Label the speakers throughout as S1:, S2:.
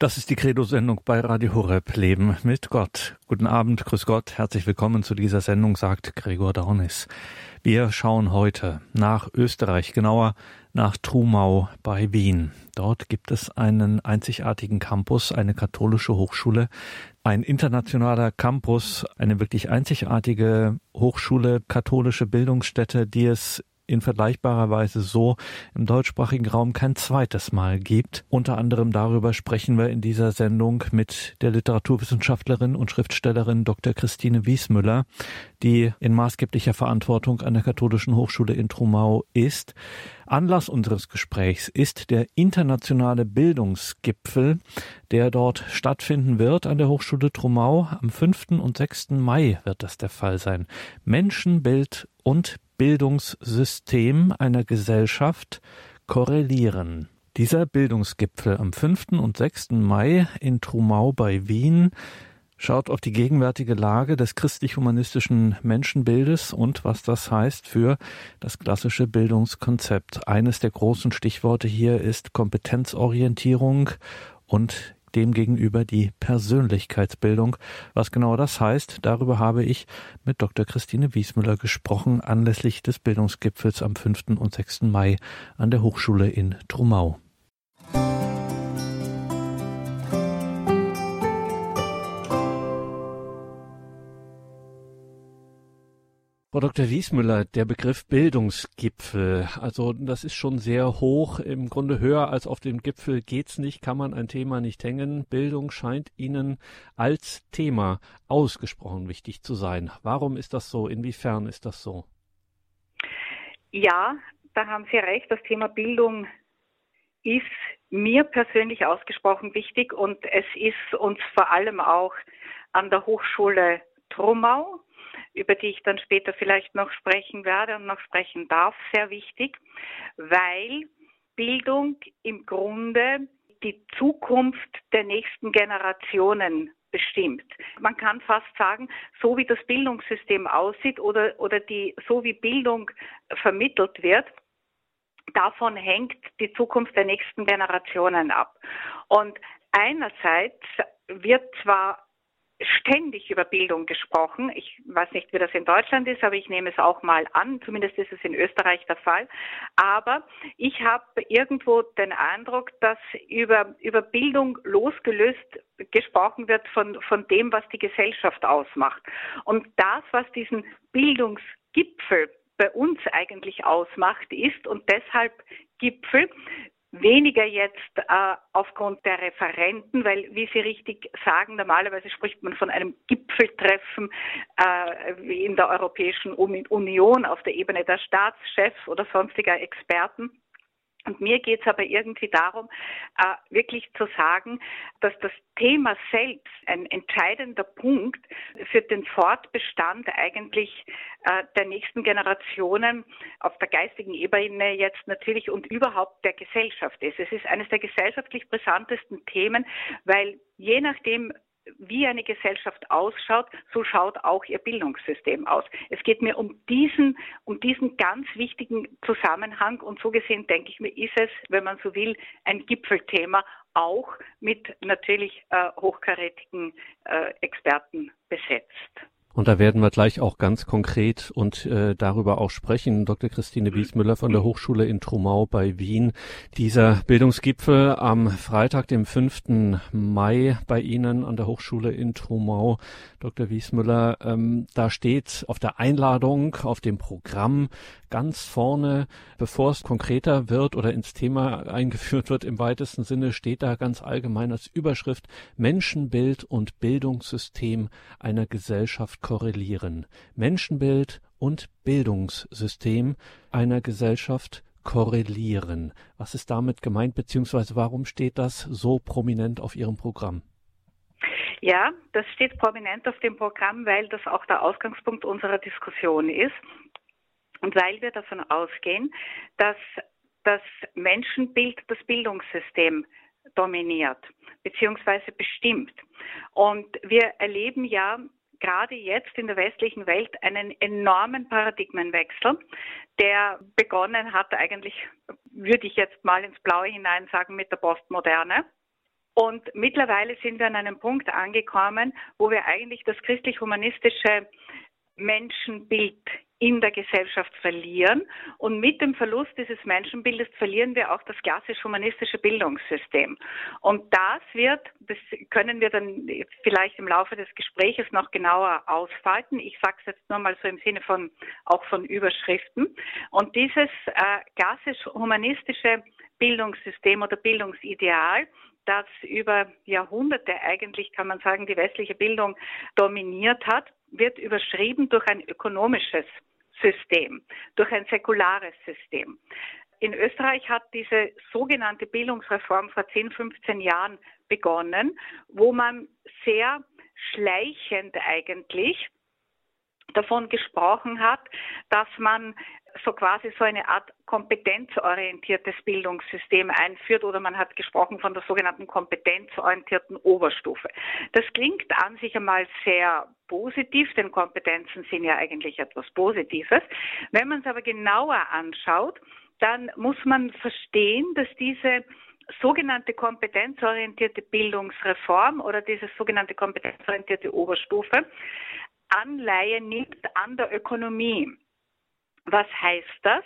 S1: Das ist die Credo-Sendung bei Radio Horeb Leben mit Gott. Guten Abend, grüß Gott, herzlich willkommen zu dieser Sendung, sagt Gregor Dornis. Wir schauen heute nach Österreich, genauer nach Trumau bei Wien. Dort gibt es einen einzigartigen Campus, eine katholische Hochschule, ein internationaler Campus, eine wirklich einzigartige Hochschule, katholische Bildungsstätte, die es in vergleichbarer Weise so im deutschsprachigen Raum kein zweites Mal gibt. Unter anderem darüber sprechen wir in dieser Sendung mit der Literaturwissenschaftlerin und Schriftstellerin Dr. Christine Wiesmüller, die in maßgeblicher Verantwortung an der Katholischen Hochschule in Trumau ist. Anlass unseres Gesprächs ist der internationale Bildungsgipfel, der dort stattfinden wird an der Hochschule Trumau. Am 5. und 6. Mai wird das der Fall sein. Menschenbild und Bildungssystem einer Gesellschaft korrelieren. Dieser Bildungsgipfel am 5. und 6. Mai in Trumau bei Wien schaut auf die gegenwärtige Lage des christlich-humanistischen Menschenbildes und was das heißt für das klassische Bildungskonzept. Eines der großen Stichworte hier ist Kompetenzorientierung und demgegenüber die Persönlichkeitsbildung. Was genau das heißt, darüber habe ich mit Dr. Christine Wiesmüller gesprochen anlässlich des Bildungsgipfels am 5. und 6. Mai an der Hochschule in Trumau. Frau Dr. Wiesmüller, der Begriff Bildungsgipfel, also das ist schon sehr hoch, im Grunde höher als auf dem Gipfel geht's nicht, kann man ein Thema nicht hängen. Bildung scheint Ihnen als Thema ausgesprochen wichtig zu sein. Warum ist das so? Inwiefern ist das so?
S2: Ja, da haben Sie recht. Das Thema Bildung ist mir persönlich ausgesprochen wichtig und es ist uns vor allem auch an der Hochschule Trumau über die ich dann später vielleicht noch sprechen werde und noch sprechen darf, sehr wichtig, weil Bildung im Grunde die Zukunft der nächsten Generationen bestimmt. Man kann fast sagen, so wie das Bildungssystem aussieht oder, oder die, so wie Bildung vermittelt wird, davon hängt die Zukunft der nächsten Generationen ab. Und einerseits wird zwar ständig über Bildung gesprochen. Ich weiß nicht, wie das in Deutschland ist, aber ich nehme es auch mal an. Zumindest ist es in Österreich der Fall. Aber ich habe irgendwo den Eindruck, dass über, über Bildung losgelöst gesprochen wird von, von dem, was die Gesellschaft ausmacht. Und das, was diesen Bildungsgipfel bei uns eigentlich ausmacht, ist und deshalb Gipfel, Weniger jetzt äh, aufgrund der Referenten, weil, wie Sie richtig sagen, normalerweise spricht man von einem Gipfeltreffen äh, in der Europäischen Union auf der Ebene der Staatschefs oder sonstiger Experten. Und mir geht es aber irgendwie darum, äh, wirklich zu sagen, dass das Thema selbst ein entscheidender Punkt für den Fortbestand eigentlich äh, der nächsten Generationen auf der geistigen Ebene jetzt natürlich und überhaupt der Gesellschaft ist. Es ist eines der gesellschaftlich brisantesten Themen, weil je nachdem, wie eine Gesellschaft ausschaut, so schaut auch ihr Bildungssystem aus. Es geht mir um diesen, um diesen ganz wichtigen Zusammenhang und so gesehen denke ich mir, ist es, wenn man so will, ein Gipfelthema auch mit natürlich äh, hochkarätigen äh, Experten besetzt.
S1: Und da werden wir gleich auch ganz konkret und äh, darüber auch sprechen. Dr. Christine Wiesmüller von der Hochschule in Trumau bei Wien. Dieser Bildungsgipfel am Freitag, dem 5. Mai bei Ihnen an der Hochschule in Trumau. Dr. Wiesmüller, ähm, da steht auf der Einladung, auf dem Programm ganz vorne, bevor es konkreter wird oder ins Thema eingeführt wird im weitesten Sinne, steht da ganz allgemein als Überschrift Menschenbild und Bildungssystem einer Gesellschaft korrelieren. Menschenbild und Bildungssystem einer Gesellschaft korrelieren. Was ist damit gemeint, beziehungsweise warum steht das so prominent auf Ihrem Programm?
S2: Ja, das steht prominent auf dem Programm, weil das auch der Ausgangspunkt unserer Diskussion ist. Und weil wir davon ausgehen, dass das Menschenbild das Bildungssystem dominiert bzw. bestimmt. Und wir erleben ja gerade jetzt in der westlichen Welt einen enormen Paradigmenwechsel, der begonnen hat eigentlich, würde ich jetzt mal ins Blaue hinein sagen, mit der Postmoderne Und mittlerweile sind wir an einem Punkt angekommen, wo wir eigentlich das christlich-humanistische Menschenbild in der Gesellschaft verlieren. Und mit dem Verlust dieses Menschenbildes verlieren wir auch das klassisch-humanistische Bildungssystem. Und das wird, das können wir dann vielleicht im Laufe des Gespräches noch genauer ausfalten. Ich sage es jetzt nur mal so im Sinne von auch von Überschriften. Und dieses äh, klassisch-humanistische Bildungssystem oder Bildungsideal, das über Jahrhunderte eigentlich, kann man sagen, die westliche Bildung dominiert hat, wird überschrieben durch ein ökonomisches System, durch ein säkulares System. In Österreich hat diese sogenannte Bildungsreform vor 10, 15 Jahren begonnen, wo man sehr schleichend eigentlich davon gesprochen hat, dass man so quasi so eine Art kompetenzorientiertes Bildungssystem einführt oder man hat gesprochen von der sogenannten kompetenzorientierten Oberstufe. Das klingt an sich einmal sehr positiv, denn Kompetenzen sind ja eigentlich etwas Positives. Wenn man es aber genauer anschaut, dann muss man verstehen, dass diese sogenannte kompetenzorientierte Bildungsreform oder diese sogenannte kompetenzorientierte Oberstufe Anleihe nimmt an der Ökonomie. Was heißt das?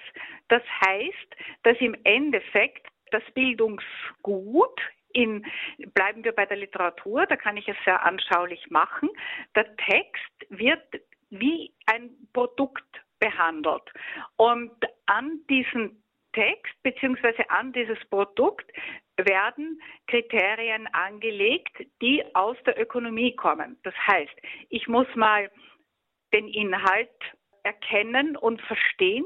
S2: Das heißt, dass im Endeffekt das Bildungsgut in, bleiben wir bei der Literatur, da kann ich es sehr anschaulich machen. Der Text wird wie ein Produkt behandelt. Und an diesen Text beziehungsweise an dieses Produkt werden Kriterien angelegt, die aus der Ökonomie kommen. Das heißt, ich muss mal den Inhalt erkennen und verstehen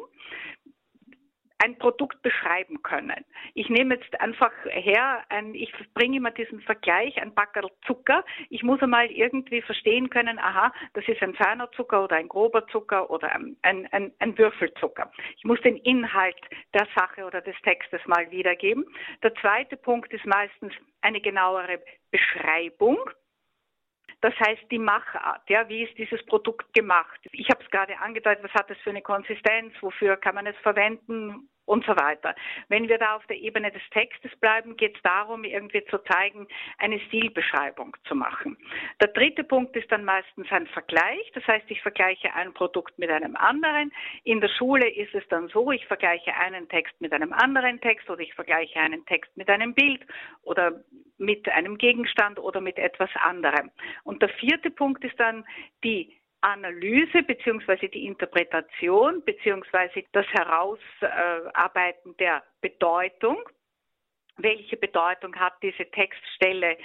S2: ein Produkt beschreiben können. Ich nehme jetzt einfach her, ein, ich bringe immer diesen Vergleich, ein Backerl Zucker. Ich muss einmal irgendwie verstehen können, aha, das ist ein feiner Zucker oder ein grober Zucker oder ein, ein, ein, ein Würfelzucker. Ich muss den Inhalt der Sache oder des Textes mal wiedergeben. Der zweite Punkt ist meistens eine genauere Beschreibung. Das heißt, die Machart, ja, wie ist dieses Produkt gemacht? Ich habe es gerade angedeutet, was hat es für eine Konsistenz, wofür kann man es verwenden, und so weiter. Wenn wir da auf der Ebene des Textes bleiben, geht es darum, irgendwie zu zeigen, eine Stilbeschreibung zu machen. Der dritte Punkt ist dann meistens ein Vergleich. Das heißt, ich vergleiche ein Produkt mit einem anderen. In der Schule ist es dann so, ich vergleiche einen Text mit einem anderen Text oder ich vergleiche einen Text mit einem Bild oder mit einem Gegenstand oder mit etwas anderem. Und der vierte Punkt ist dann die Analyse beziehungsweise die Interpretation beziehungsweise das Herausarbeiten der Bedeutung. Welche Bedeutung hat diese Textstelle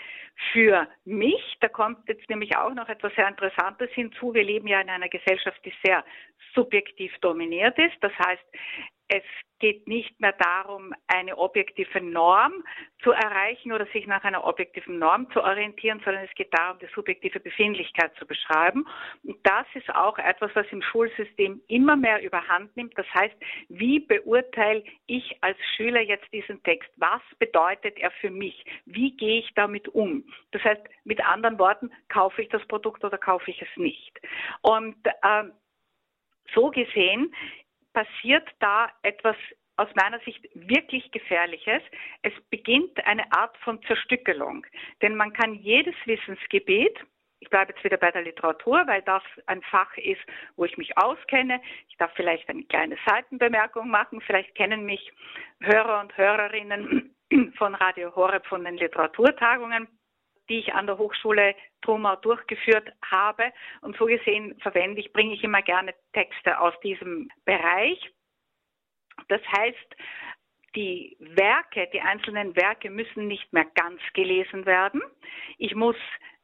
S2: für mich? Da kommt jetzt nämlich auch noch etwas sehr Interessantes hinzu. Wir leben ja in einer Gesellschaft, die sehr subjektiv dominiert ist. Das heißt, es geht nicht mehr darum, eine objektive Norm zu erreichen oder sich nach einer objektiven Norm zu orientieren, sondern es geht darum, die subjektive Befindlichkeit zu beschreiben. Und das ist auch etwas, was im Schulsystem immer mehr überhand nimmt. Das heißt, wie beurteile ich als Schüler jetzt diesen Text? Was bedeutet er für mich? Wie gehe ich damit um? Das heißt, mit anderen Worten, kaufe ich das Produkt oder kaufe ich es nicht? Und äh, so gesehen passiert da etwas aus meiner Sicht wirklich Gefährliches. Es beginnt eine Art von Zerstückelung. Denn man kann jedes Wissensgebiet, ich bleibe jetzt wieder bei der Literatur, weil das ein Fach ist, wo ich mich auskenne. Ich darf vielleicht eine kleine Seitenbemerkung machen. Vielleicht kennen mich Hörer und Hörerinnen von Radio Horeb von den Literaturtagungen die ich an der Hochschule Trumau durchgeführt habe. Und so gesehen verwende ich, bringe ich immer gerne Texte aus diesem Bereich. Das heißt, die Werke, die einzelnen Werke müssen nicht mehr ganz gelesen werden. Ich muss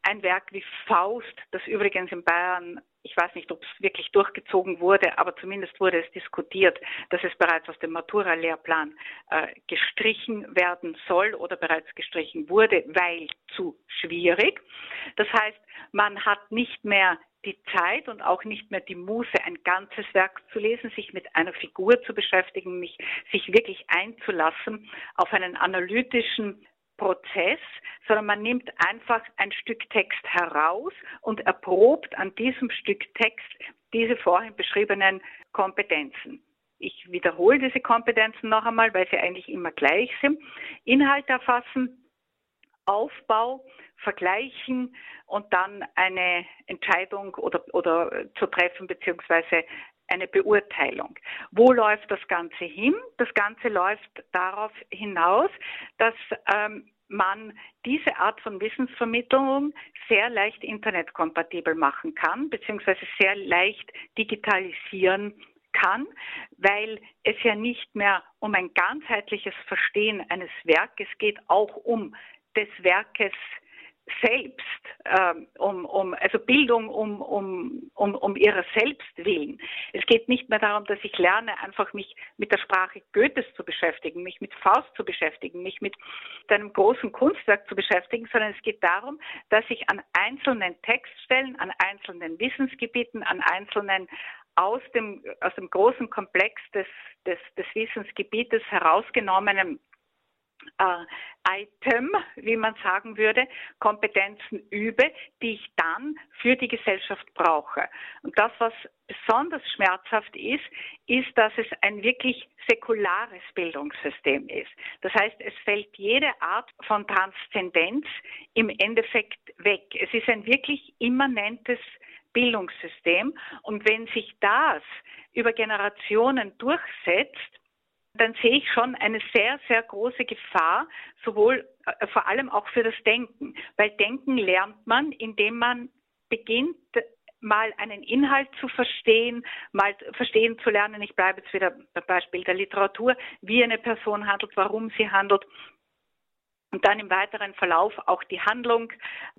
S2: ein Werk wie Faust, das übrigens in Bayern ich weiß nicht, ob es wirklich durchgezogen wurde, aber zumindest wurde es diskutiert, dass es bereits aus dem Matura-Lehrplan äh, gestrichen werden soll oder bereits gestrichen wurde, weil zu schwierig. Das heißt, man hat nicht mehr die Zeit und auch nicht mehr die Muße, ein ganzes Werk zu lesen, sich mit einer Figur zu beschäftigen, mich, sich wirklich einzulassen auf einen analytischen Prozess, sondern man nimmt einfach ein Stück Text heraus und erprobt an diesem Stück Text diese vorhin beschriebenen Kompetenzen. Ich wiederhole diese Kompetenzen noch einmal, weil sie eigentlich immer gleich sind. Inhalt erfassen, Aufbau, vergleichen und dann eine Entscheidung oder, oder zu treffen beziehungsweise eine Beurteilung. Wo läuft das Ganze hin? Das Ganze läuft darauf hinaus, dass ähm, man diese Art von Wissensvermittlung sehr leicht internetkompatibel machen kann, beziehungsweise sehr leicht digitalisieren kann, weil es ja nicht mehr um ein ganzheitliches Verstehen eines Werkes geht, auch um des Werkes selbst, ähm, um, um, also Bildung um, um, um, um ihrer selbst willen. Es geht nicht mehr darum, dass ich lerne, einfach mich mit der Sprache Goethes zu beschäftigen, mich mit Faust zu beschäftigen, mich mit einem großen Kunstwerk zu beschäftigen, sondern es geht darum, dass ich an einzelnen Textstellen, an einzelnen Wissensgebieten, an einzelnen aus dem, aus dem großen Komplex des, des, des Wissensgebietes herausgenommenen äh, Item, wie man sagen würde, Kompetenzen übe, die ich dann für die Gesellschaft brauche. Und das, was besonders schmerzhaft ist, ist, dass es ein wirklich säkulares Bildungssystem ist. Das heißt, es fällt jede Art von Transzendenz im Endeffekt weg. Es ist ein wirklich immanentes Bildungssystem. Und wenn sich das über Generationen durchsetzt, dann sehe ich schon eine sehr, sehr große Gefahr, sowohl äh, vor allem auch für das Denken. Weil Denken lernt man, indem man beginnt, mal einen Inhalt zu verstehen, mal verstehen zu lernen. Ich bleibe jetzt wieder beim Beispiel der Literatur, wie eine Person handelt, warum sie handelt und dann im weiteren Verlauf auch die Handlung,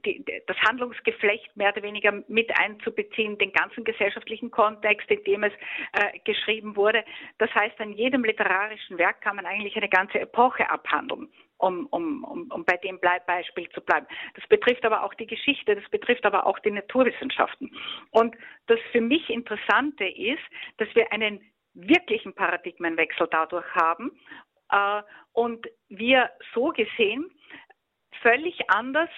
S2: die, das Handlungsgeflecht mehr oder weniger mit einzubeziehen, den ganzen gesellschaftlichen Kontext, in dem es äh, geschrieben wurde. Das heißt, an jedem literarischen Werk kann man eigentlich eine ganze Epoche abhandeln. Um, um, um, um bei dem Beispiel zu bleiben. Das betrifft aber auch die Geschichte, das betrifft aber auch die Naturwissenschaften. Und das für mich Interessante ist, dass wir einen wirklichen Paradigmenwechsel dadurch haben und wir so gesehen völlig anders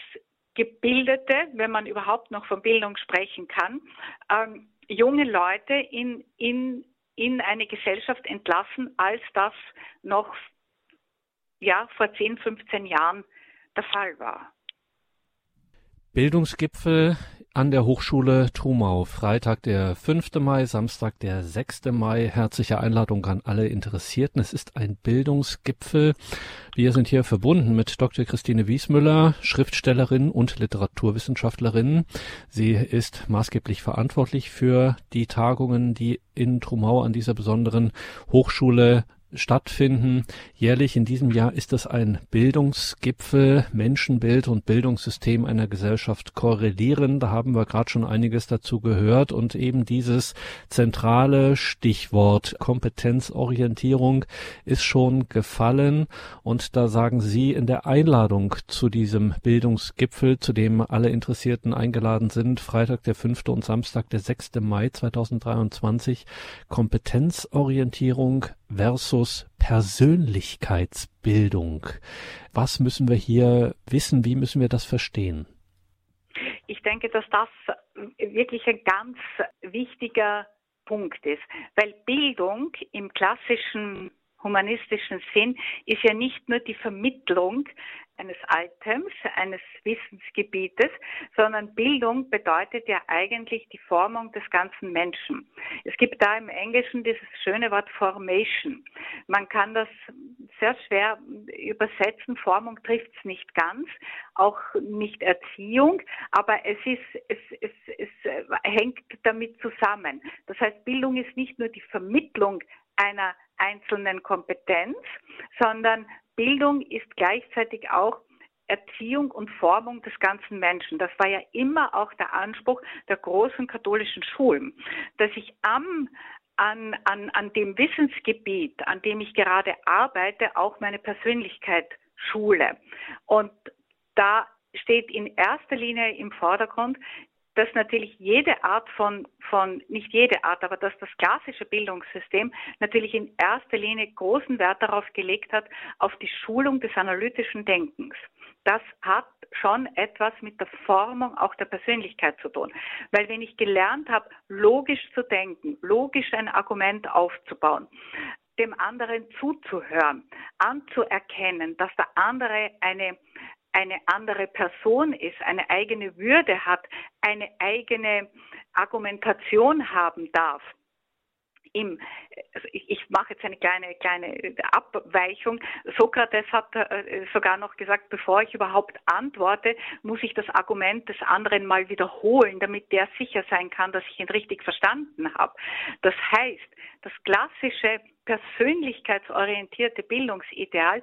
S2: gebildete, wenn man überhaupt noch von Bildung sprechen kann, ähm, junge Leute in, in, in eine Gesellschaft entlassen, als das noch ja, vor 10, 15 Jahren der Fall war.
S1: Bildungsgipfel an der Hochschule Trumau. Freitag der 5. Mai, Samstag der 6. Mai. Herzliche Einladung an alle Interessierten. Es ist ein Bildungsgipfel. Wir sind hier verbunden mit Dr. Christine Wiesmüller, Schriftstellerin und Literaturwissenschaftlerin. Sie ist maßgeblich verantwortlich für die Tagungen, die in Trumau an dieser besonderen Hochschule stattfinden. Jährlich in diesem Jahr ist es ein Bildungsgipfel, Menschenbild und Bildungssystem einer Gesellschaft korrelieren. Da haben wir gerade schon einiges dazu gehört und eben dieses zentrale Stichwort Kompetenzorientierung ist schon gefallen und da sagen Sie in der Einladung zu diesem Bildungsgipfel, zu dem alle Interessierten eingeladen sind, Freitag der 5. und Samstag der 6. Mai 2023, Kompetenzorientierung versus Persönlichkeitsbildung. Was müssen wir hier wissen? Wie müssen wir das verstehen?
S2: Ich denke, dass das wirklich ein ganz wichtiger Punkt ist, weil Bildung im klassischen humanistischen Sinn ist ja nicht nur die Vermittlung eines Items, eines Wissensgebietes, sondern Bildung bedeutet ja eigentlich die Formung des ganzen Menschen. Es gibt da im Englischen dieses schöne Wort Formation. Man kann das sehr schwer übersetzen. Formung trifft es nicht ganz, auch nicht Erziehung, aber es ist, es, es, es hängt damit zusammen. Das heißt, Bildung ist nicht nur die Vermittlung einer einzelnen Kompetenz, sondern Bildung ist gleichzeitig auch Erziehung und Formung des ganzen Menschen. Das war ja immer auch der Anspruch der großen katholischen Schulen, dass ich am an, an, an dem Wissensgebiet, an dem ich gerade arbeite, auch meine Persönlichkeit schule. Und da steht in erster Linie im Vordergrund dass natürlich jede Art von, von, nicht jede Art, aber dass das klassische Bildungssystem natürlich in erster Linie großen Wert darauf gelegt hat, auf die Schulung des analytischen Denkens. Das hat schon etwas mit der Formung auch der Persönlichkeit zu tun. Weil wenn ich gelernt habe, logisch zu denken, logisch ein Argument aufzubauen, dem anderen zuzuhören, anzuerkennen, dass der andere eine eine andere Person ist, eine eigene Würde hat, eine eigene Argumentation haben darf im, ich, ich mache jetzt eine kleine, kleine Abweichung. Sokrates hat äh, sogar noch gesagt, bevor ich überhaupt antworte, muss ich das Argument des anderen mal wiederholen, damit der sicher sein kann, dass ich ihn richtig verstanden habe. Das heißt, das klassische persönlichkeitsorientierte Bildungsideal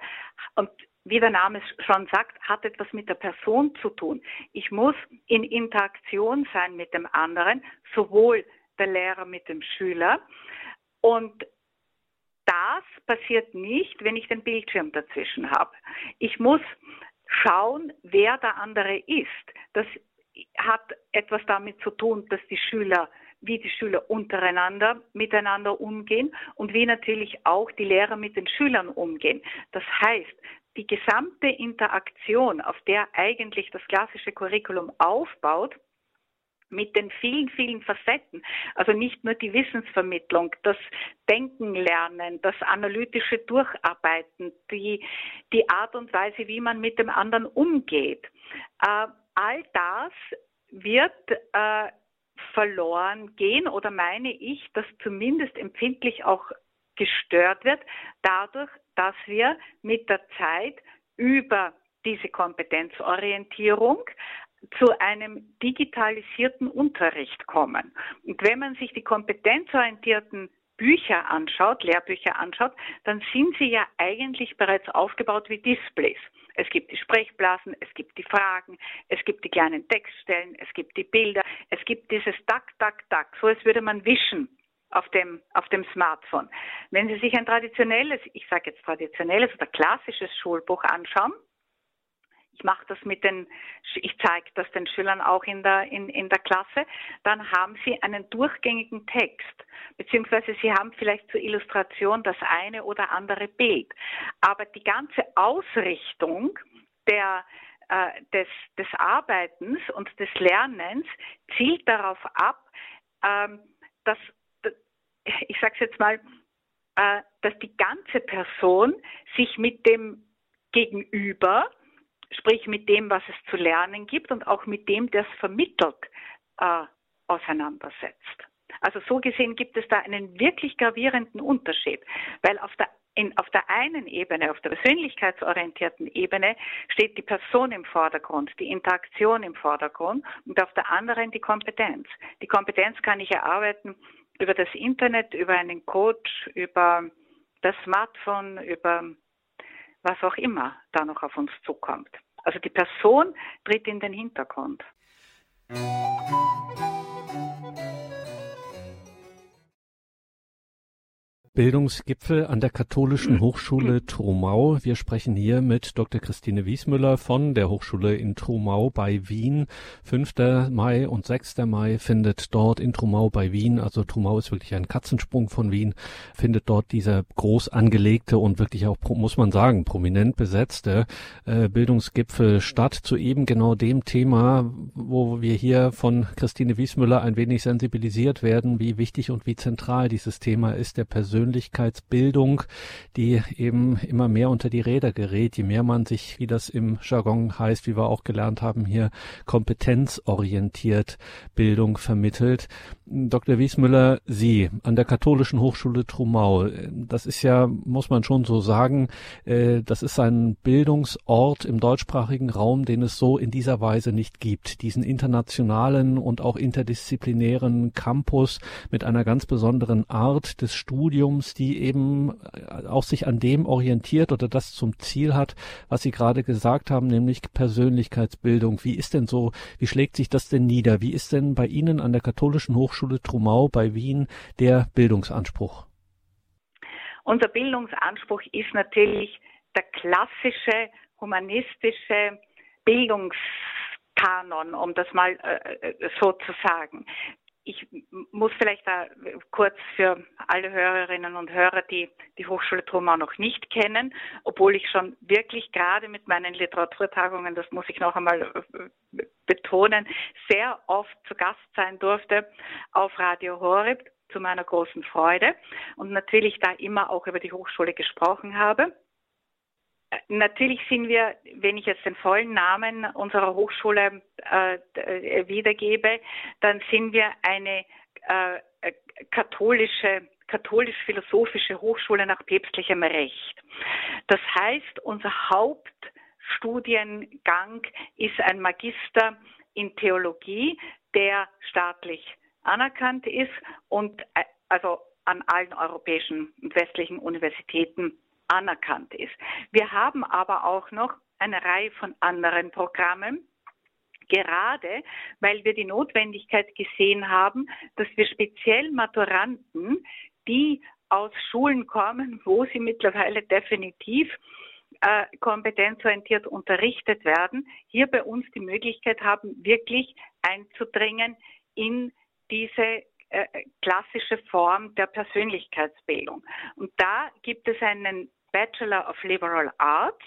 S2: und wie der Name schon sagt, hat etwas mit der Person zu tun. Ich muss in Interaktion sein mit dem anderen, sowohl der Lehrer mit dem Schüler. Und das passiert nicht, wenn ich den Bildschirm dazwischen habe. Ich muss schauen, wer der andere ist. Das hat etwas damit zu tun, dass die Schüler, wie die Schüler untereinander miteinander umgehen und wie natürlich auch die Lehrer mit den Schülern umgehen. Das heißt, die gesamte Interaktion, auf der eigentlich das klassische Curriculum aufbaut, mit den vielen, vielen Facetten. Also nicht nur die Wissensvermittlung, das Denken lernen, das analytische Durcharbeiten, die, die Art und Weise, wie man mit dem anderen umgeht. Äh, all das wird äh, verloren gehen oder meine ich, dass zumindest empfindlich auch gestört wird, dadurch, dass wir mit der Zeit über diese Kompetenzorientierung zu einem digitalisierten Unterricht kommen. Und wenn man sich die kompetenzorientierten Bücher anschaut, Lehrbücher anschaut, dann sind sie ja eigentlich bereits aufgebaut wie Displays. Es gibt die Sprechblasen, es gibt die Fragen, es gibt die kleinen Textstellen, es gibt die Bilder, es gibt dieses Duck, Duck, Duck, so als würde man wischen auf dem, auf dem Smartphone. Wenn Sie sich ein traditionelles, ich sage jetzt traditionelles oder klassisches Schulbuch anschauen, ich mache das mit den, ich zeige das den Schülern auch in der, in, in der Klasse, dann haben sie einen durchgängigen Text, beziehungsweise sie haben vielleicht zur Illustration das eine oder andere Bild. Aber die ganze Ausrichtung der, äh, des, des Arbeitens und des Lernens zielt darauf ab, ähm, dass, ich sage es jetzt mal, äh, dass die ganze Person sich mit dem Gegenüber sprich mit dem, was es zu lernen gibt und auch mit dem, der es vermittelt, äh, auseinandersetzt. Also so gesehen gibt es da einen wirklich gravierenden Unterschied, weil auf der in, auf der einen Ebene, auf der persönlichkeitsorientierten Ebene, steht die Person im Vordergrund, die Interaktion im Vordergrund und auf der anderen die Kompetenz. Die Kompetenz kann ich erarbeiten über das Internet, über einen Coach, über das Smartphone, über was auch immer da noch auf uns zukommt. Also die Person tritt in den Hintergrund.
S1: Bildungsgipfel an der Katholischen Hochschule Trumau. Wir sprechen hier mit Dr. Christine Wiesmüller von der Hochschule in Trumau bei Wien. 5. Mai und 6. Mai findet dort in Trumau bei Wien, also Trumau ist wirklich ein Katzensprung von Wien, findet dort dieser groß angelegte und wirklich auch, muss man sagen, prominent besetzte äh, Bildungsgipfel statt zu eben genau dem Thema, wo wir hier von Christine Wiesmüller ein wenig sensibilisiert werden, wie wichtig und wie zentral dieses Thema ist, der persönliche Persönlichkeitsbildung, die eben immer mehr unter die Räder gerät, je mehr man sich, wie das im Jargon heißt, wie wir auch gelernt haben, hier kompetenzorientiert Bildung vermittelt. Dr. Wiesmüller, Sie an der Katholischen Hochschule Trumau, das ist ja, muss man schon so sagen, äh, das ist ein Bildungsort im deutschsprachigen Raum, den es so in dieser Weise nicht gibt. Diesen internationalen und auch interdisziplinären Campus mit einer ganz besonderen Art des Studiums, Studiums, die eben äh, auch sich an dem orientiert oder das zum Ziel hat, was Sie gerade gesagt haben, nämlich Persönlichkeitsbildung. Wie ist denn so, wie schlägt sich das denn nieder? Wie ist denn bei Ihnen an der Katholischen Hochschule Trumau bei Wien der Bildungsanspruch?
S2: Unser Bildungsanspruch ist natürlich der klassische humanistische Bildungskanon, um das mal äh, äh so zu sagen ich muss vielleicht da kurz für alle Hörerinnen und Hörer, die die Hochschule Trumau noch nicht kennen, obwohl ich schon wirklich gerade mit meinen Literaturtagungen, das muss ich noch einmal äh, betonen, sehr oft zu Gast sein durfte auf Radio Horeb zu meiner großen Freude und natürlich da immer auch über die Hochschule gesprochen habe. Natürlich sind wir, wenn ich jetzt den vollen Namen unserer Hochschule äh, wiedergebe, dann sind wir eine äh, katholische katholisch-philosophische Hochschule nach päpstlichem Recht. Das heißt, unser Hauptstudiengang ist ein Magister in Theologie, der staatlich anerkannt ist und äh, also an allen europäischen und westlichen Universitäten anerkannt ist. Wir haben aber auch noch eine Reihe von anderen Programmen, gerade weil wir die Notwendigkeit gesehen haben, dass wir speziell Maturanten, die aus Schulen kommen, wo sie mittlerweile definitiv äh, kompetenzorientiert unterrichtet werden, hier bei uns die Möglichkeit haben, wirklich einzudringen in diese äh, klassische Form der Persönlichkeitsbildung. Und da gibt es einen Bachelor of Liberal Arts.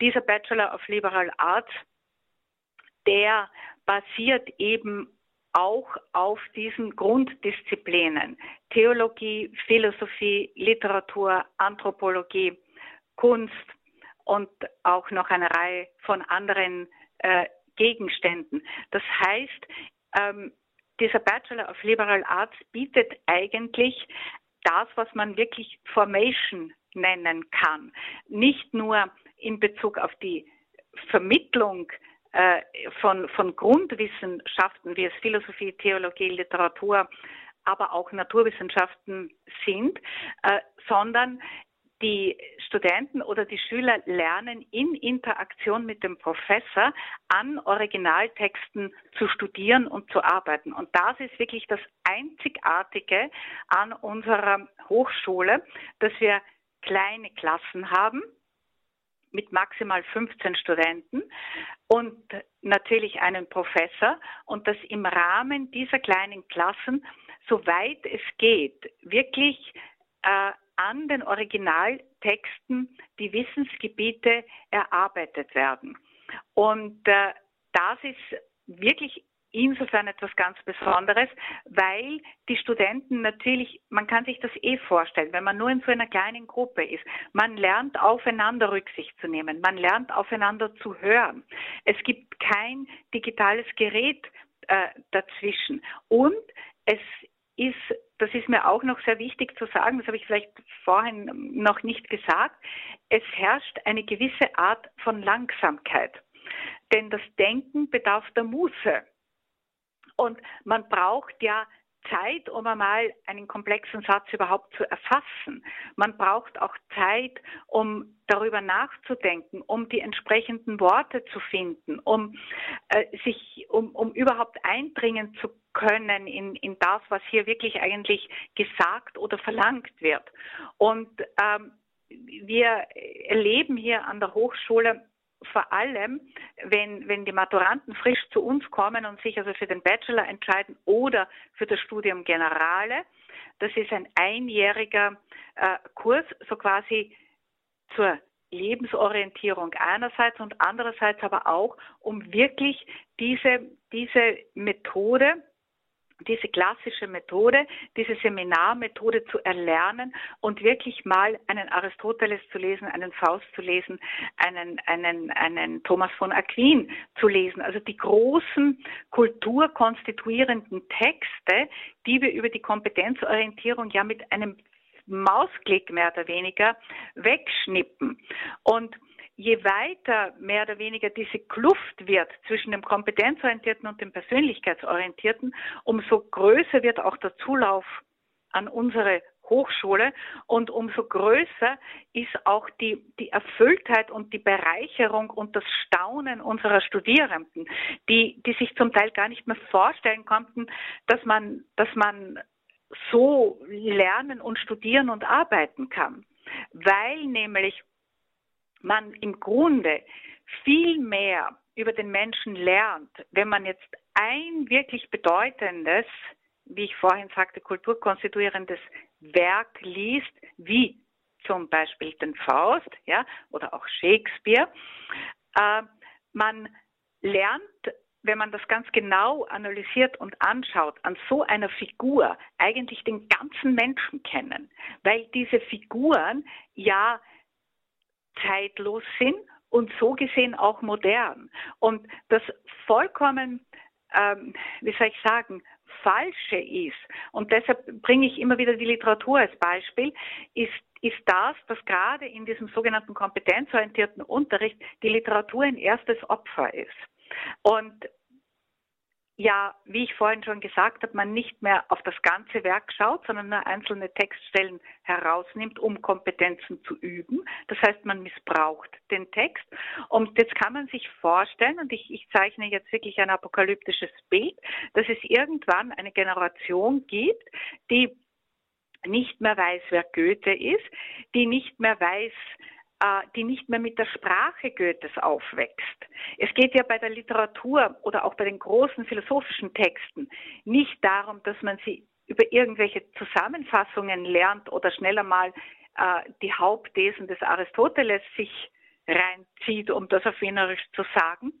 S2: Dieser Bachelor of Liberal Arts, der basiert eben auch auf diesen Grunddisziplinen Theologie, Philosophie, Literatur, Anthropologie, Kunst und auch noch eine Reihe von anderen äh, Gegenständen. Das heißt, ähm, dieser Bachelor of Liberal Arts bietet eigentlich das, was man wirklich Formation nennen kann. Nicht nur in Bezug auf die Vermittlung äh, von, von Grundwissenschaften, wie es Philosophie, Theologie, Literatur, aber auch Naturwissenschaften sind, äh, sondern die Studenten oder die Schüler lernen in Interaktion mit dem Professor an Originaltexten zu studieren und zu arbeiten. Und das ist wirklich das Einzigartige an unserer Hochschule, dass wir kleine Klassen haben mit maximal 15 Studenten und natürlich einen Professor und dass im Rahmen dieser kleinen Klassen, soweit es geht, wirklich äh, an den Originaltexten die Wissensgebiete erarbeitet werden. Und äh, das ist wirklich insofern etwas ganz Besonderes, weil die Studenten natürlich, man kann sich das eh vorstellen, wenn man nur in so einer kleinen Gruppe ist, man lernt aufeinander Rücksicht zu nehmen, man lernt aufeinander zu hören. Es gibt kein digitales Gerät äh, dazwischen und es ist, das ist mir auch noch sehr wichtig zu sagen, das habe ich vielleicht vorhin noch nicht gesagt, es herrscht eine gewisse Art von Langsamkeit. Denn das Denken bedarf der Muße. Und man braucht ja Zeit, um einmal einen komplexen Satz überhaupt zu erfassen. Man braucht auch Zeit, um darüber nachzudenken, um die entsprechenden Worte zu finden, um äh, sich, um, um überhaupt eindringen zu können in, in das, was hier wirklich eigentlich gesagt oder verlangt wird. Und ähm, wir erleben hier an der Hochschule vor allem, wenn, wenn die Maturanten frisch zu uns kommen und sich also für den Bachelor entscheiden oder für das Studium Generale. Das ist ein einjähriger äh, Kurs, so quasi zur Lebensorientierung einerseits und andererseits aber auch, um wirklich diese, diese Methode diese klassische Methode, diese Seminarmethode zu erlernen und wirklich mal einen Aristoteles zu lesen, einen Faust zu lesen, einen, einen, einen Thomas von Aquin zu lesen. Also die großen kulturkonstituierenden Texte, die wir über die Kompetenzorientierung ja mit einem Mausklick mehr oder weniger wegschnippen. Und je weiter mehr oder weniger diese Kluft wird zwischen dem kompetenzorientierten und dem persönlichkeitsorientierten, umso größer wird auch der Zulauf an unsere Hochschule und umso größer ist auch die, die Erfülltheit und die Bereicherung und das Staunen unserer Studierenden, die, die sich zum Teil gar nicht mehr vorstellen konnten, dass man, dass man so lernen und studieren und arbeiten kann. Weil nämlich man im Grunde viel mehr über den Menschen lernt, wenn man jetzt ein wirklich bedeutendes, wie ich vorhin sagte, kulturkonstituierendes Werk liest, wie zum Beispiel den Faust, ja, oder auch Shakespeare. Äh, man lernt, wenn man das ganz genau analysiert und anschaut, an so einer Figur eigentlich den ganzen Menschen kennen, weil diese Figuren ja zeitlos sind und so gesehen auch modern. Und das vollkommen, ähm, wie soll ich sagen, Falsche ist, und deshalb bringe ich immer wieder die Literatur als Beispiel, ist, ist das, dass gerade in diesem sogenannten kompetenzorientierten Unterricht die Literatur ein erstes Opfer ist. Und ja, wie ich vorhin schon gesagt habe, man nicht mehr auf das ganze Werk schaut, sondern nur einzelne Textstellen herausnimmt, um Kompetenzen zu üben. Das heißt, man missbraucht den Text. Und jetzt kann man sich vorstellen, und ich, ich zeichne jetzt wirklich ein apokalyptisches Bild, dass es irgendwann eine Generation gibt, die nicht mehr weiß, wer Goethe ist, die nicht mehr weiß, die nicht mehr mit der Sprache Goethes aufwächst. Es geht ja bei der Literatur oder auch bei den großen philosophischen Texten nicht darum, dass man sie über irgendwelche Zusammenfassungen lernt oder schneller mal äh, die Hauptthesen des Aristoteles sich reinzieht, um das auf Wienerisch zu sagen,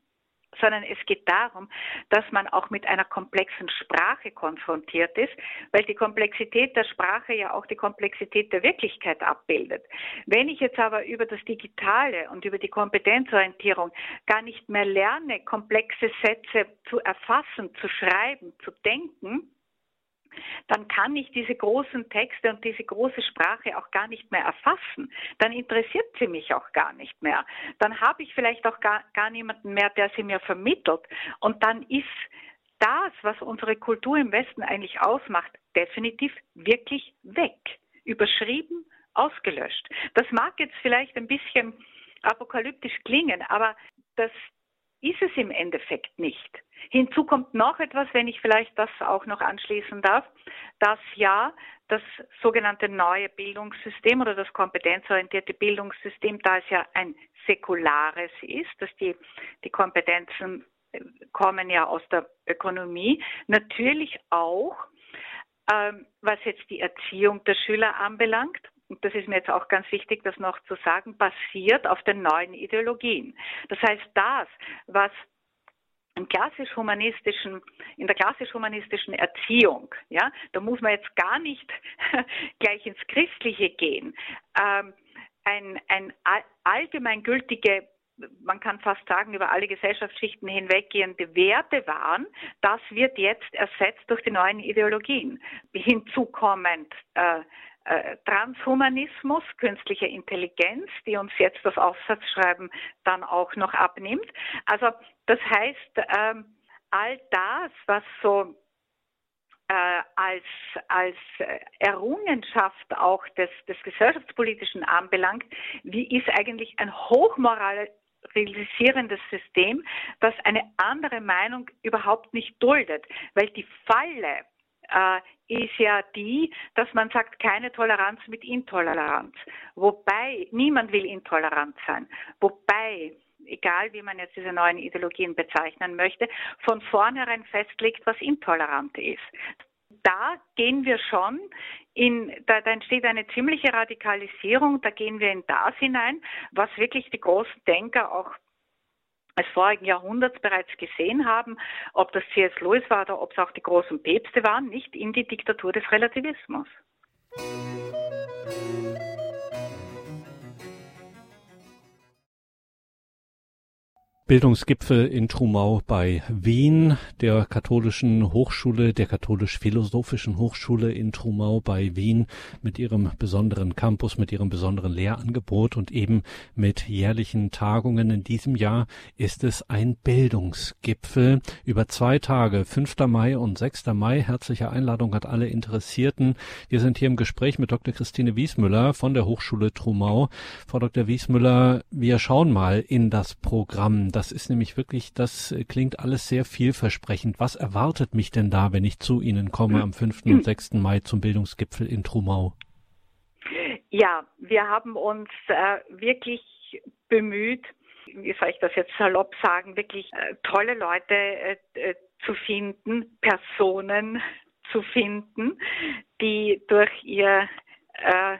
S2: sondern es geht darum, dass man auch mit einer komplexen Sprache konfrontiert ist, weil die Komplexität der Sprache ja auch die Komplexität der Wirklichkeit abbildet. Wenn ich jetzt aber über das Digitale und über die Kompetenzorientierung gar nicht mehr lerne, komplexe Sätze zu erfassen, zu schreiben, zu denken, dann kann ich diese großen Texte und diese große Sprache auch gar nicht mehr erfassen. Dann interessiert sie mich auch gar nicht mehr. Dann habe ich vielleicht auch gar, gar niemanden mehr, der sie mir vermittelt. Und dann ist das, was unsere Kultur im Westen eigentlich ausmacht, definitiv wirklich weg. Überschrieben, ausgelöscht. Das mag jetzt vielleicht ein bisschen apokalyptisch klingen, aber das ist es im Endeffekt nicht. Hinzu kommt noch etwas, wenn ich vielleicht das auch noch anschließen darf, dass ja das sogenannte neue Bildungssystem oder das kompetenzorientierte Bildungssystem, da es ja ein säkulares ist, dass die, die Kompetenzen äh, kommen ja aus der Ökonomie, natürlich auch, ähm, was jetzt die Erziehung der Schüler anbelangt, und das ist mir jetzt auch ganz wichtig, das noch zu sagen, basiert auf den neuen Ideologien. Das heißt, das, was im klassisch-humanistischen, in der klassisch-humanistischen Erziehung, ja, da muss man jetzt gar nicht gleich ins Christliche gehen, ähm, ein, ein allgemeingültige man kann fast sagen, über alle Gesellschaftsschichten hinweggehende Werte waren, das wird jetzt ersetzt durch die neuen Ideologien. Hinzukommend äh, Transhumanismus, künstliche Intelligenz, die uns jetzt das Aufsatzschreiben dann auch noch abnimmt. Also das heißt, ähm, all das, was so äh, als, als Errungenschaft auch des, des Gesellschaftspolitischen anbelangt, wie ist eigentlich ein hochmoralisierendes System, das eine andere Meinung überhaupt nicht duldet, weil die Falle äh, ist ja die, dass man sagt, keine Toleranz mit Intoleranz. Wobei, niemand will intolerant sein. Wobei, egal wie man jetzt diese neuen Ideologien bezeichnen möchte, von vornherein festlegt, was intolerant ist. Da gehen wir schon in, da, da entsteht eine ziemliche Radikalisierung, da gehen wir in das hinein, was wirklich die großen Denker auch des vorigen Jahrhunderts bereits gesehen haben, ob das C.S. Lewis war oder ob es auch die großen Päpste waren, nicht in die Diktatur des Relativismus.
S1: Bildungsgipfel in Trumau bei Wien, der katholischen Hochschule, der katholisch-philosophischen Hochschule in Trumau bei Wien mit ihrem besonderen Campus, mit ihrem besonderen Lehrangebot und eben mit jährlichen Tagungen. In diesem Jahr ist es ein Bildungsgipfel über zwei Tage, 5. Mai und 6. Mai. Herzliche Einladung hat alle Interessierten. Wir sind hier im Gespräch mit Dr. Christine Wiesmüller von der Hochschule Trumau. Frau Dr. Wiesmüller, wir schauen mal in das Programm. Das ist nämlich wirklich, das klingt alles sehr vielversprechend. Was erwartet mich denn da, wenn ich zu Ihnen komme am 5. und 6. Mai zum Bildungsgipfel in Trumau?
S2: Ja, wir haben uns äh, wirklich bemüht, wie soll ich das jetzt salopp sagen, wirklich äh, tolle Leute äh, äh zu finden, Personen zu finden, die durch ihr äh,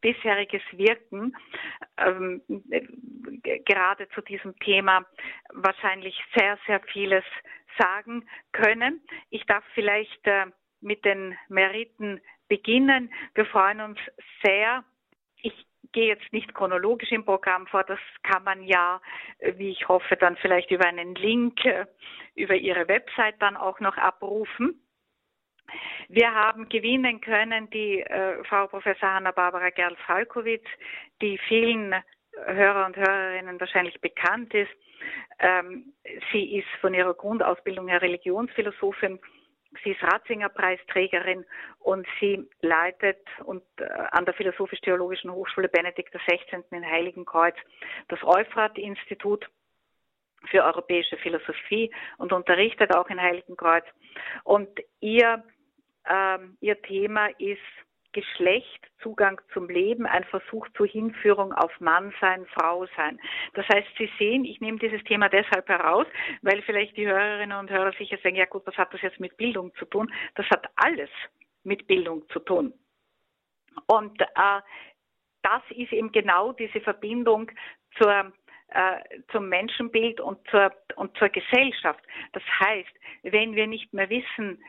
S2: bisheriges Wirken ähm, gerade zu diesem Thema wahrscheinlich sehr, sehr vieles sagen können. Ich darf vielleicht äh, mit den Meriten beginnen. Wir freuen uns sehr. Ich gehe jetzt nicht chronologisch im Programm vor, das kann man ja, wie ich hoffe, dann vielleicht über einen Link äh, über Ihre Website dann auch noch abrufen. Wir haben gewinnen können die äh, Frau Professor Hanna-Barbara Gerl-Falkowitz, die vielen Hörer und Hörerinnen wahrscheinlich bekannt ist. Ähm, sie ist von ihrer Grundausbildung her Religionsphilosophin Sie ist Ratzinger-Preisträgerin und sie leitet und, äh, an der Philosophisch-Theologischen Hochschule Benedikt XVI. in Heiligenkreuz das Euphrat-Institut für europäische Philosophie und unterrichtet auch in Heiligenkreuz. Und ihr, ähm, ihr Thema ist Geschlecht, Zugang zum Leben, ein Versuch zur Hinführung auf Mannsein, Frausein. Das heißt, Sie sehen, ich nehme dieses Thema deshalb heraus, weil vielleicht die Hörerinnen und Hörer sicher sagen, ja gut, was hat das jetzt mit Bildung zu tun? Das hat alles mit Bildung zu tun. Und äh, das ist eben genau diese Verbindung zur äh, zum Menschenbild und zur, und zur Gesellschaft. Das heißt, wenn wir nicht mehr wissen,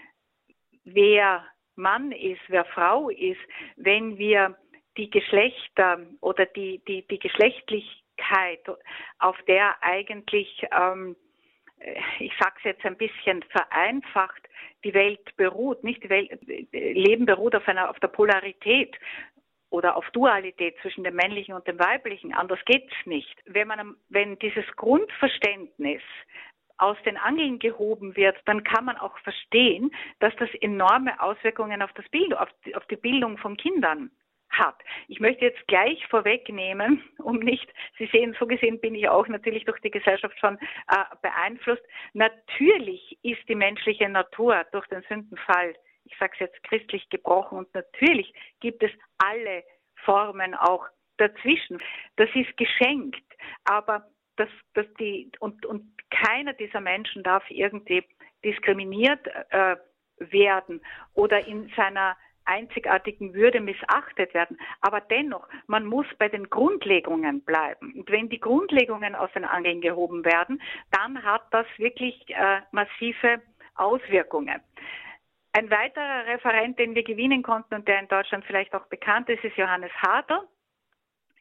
S2: wer Mann ist, wer Frau ist, wenn wir die Geschlechter oder die, die, die Geschlechtlichkeit, auf der eigentlich, ähm, ich sage es jetzt ein bisschen vereinfacht, die Welt beruht, nicht die Welt, Leben beruht auf einer, auf der Polarität oder auf Dualität zwischen dem männlichen und dem weiblichen. Anders geht's nicht. Wenn man, wenn dieses Grundverständnis aus den Angeln gehoben wird, dann kann man auch verstehen, dass das enorme Auswirkungen auf, das Bild, auf, die, auf die Bildung von Kindern hat. Ich möchte jetzt gleich vorwegnehmen, um nicht, Sie sehen, so gesehen bin ich auch natürlich durch die Gesellschaft schon äh, beeinflusst. Natürlich ist die menschliche Natur durch den Sündenfall, ich sage es jetzt christlich gebrochen, und natürlich gibt es alle Formen auch dazwischen. Das ist geschenkt, aber dass, dass die und, und keiner dieser Menschen darf irgendwie diskriminiert äh, werden oder in seiner einzigartigen Würde missachtet werden. Aber dennoch, man muss bei den Grundlegungen bleiben. Und wenn die Grundlegungen aus den Angeln gehoben werden, dann hat das wirklich äh, massive Auswirkungen. Ein weiterer Referent, den wir gewinnen konnten und der in Deutschland vielleicht auch bekannt ist, ist Johannes Harter.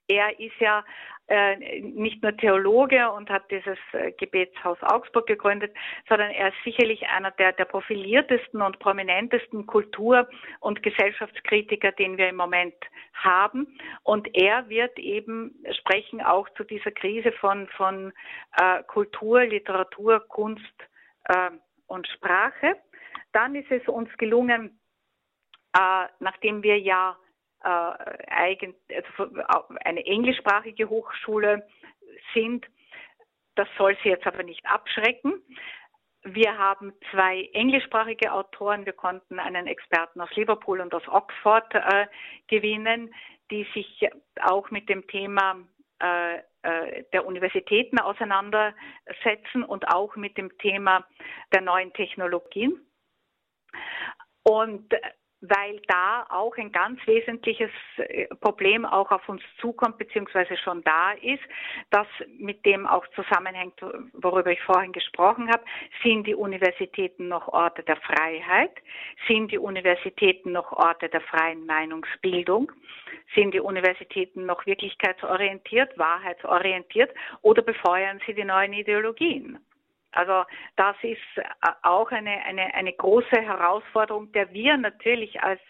S2: Er ist ja äh, nicht nur Theologe und hat dieses äh, Gebetshaus Augsburg gegründet, sondern er ist sicherlich einer der, der profiliertesten und prominentesten Kultur- und Gesellschaftskritiker, den wir im Moment haben. Und er wird eben sprechen auch zu dieser Krise von, von äh, Kultur, Literatur, Kunst äh, und Sprache. Dann ist es uns gelungen, nachdem wir ja eine englischsprachige Hochschule sind. Das soll sie jetzt aber nicht abschrecken. Wir haben zwei englischsprachige Autoren. Wir konnten einen Experten aus Liverpool und aus Oxford äh, gewinnen, die sich auch mit dem Thema äh, äh der Universitäten auseinandersetzen und auch mit dem Thema der neuen Technologien. Und weil da auch ein ganz wesentliches äh, Problem auch auf uns zukommt, beziehungsweise schon da ist, das mit dem auch zusammenhängt, worüber ich vorhin gesprochen habe. Sind die Universitäten noch Orte der Freiheit? Sind die Universitäten noch Orte der freien Meinungsbildung? Sind die Universitäten noch wirklichkeitsorientiert, wahrheitsorientiert oder befeuern sie die neuen Ideologien? Also das ist äh, auch eine, eine, eine große Herausforderung, der wir natürlich als,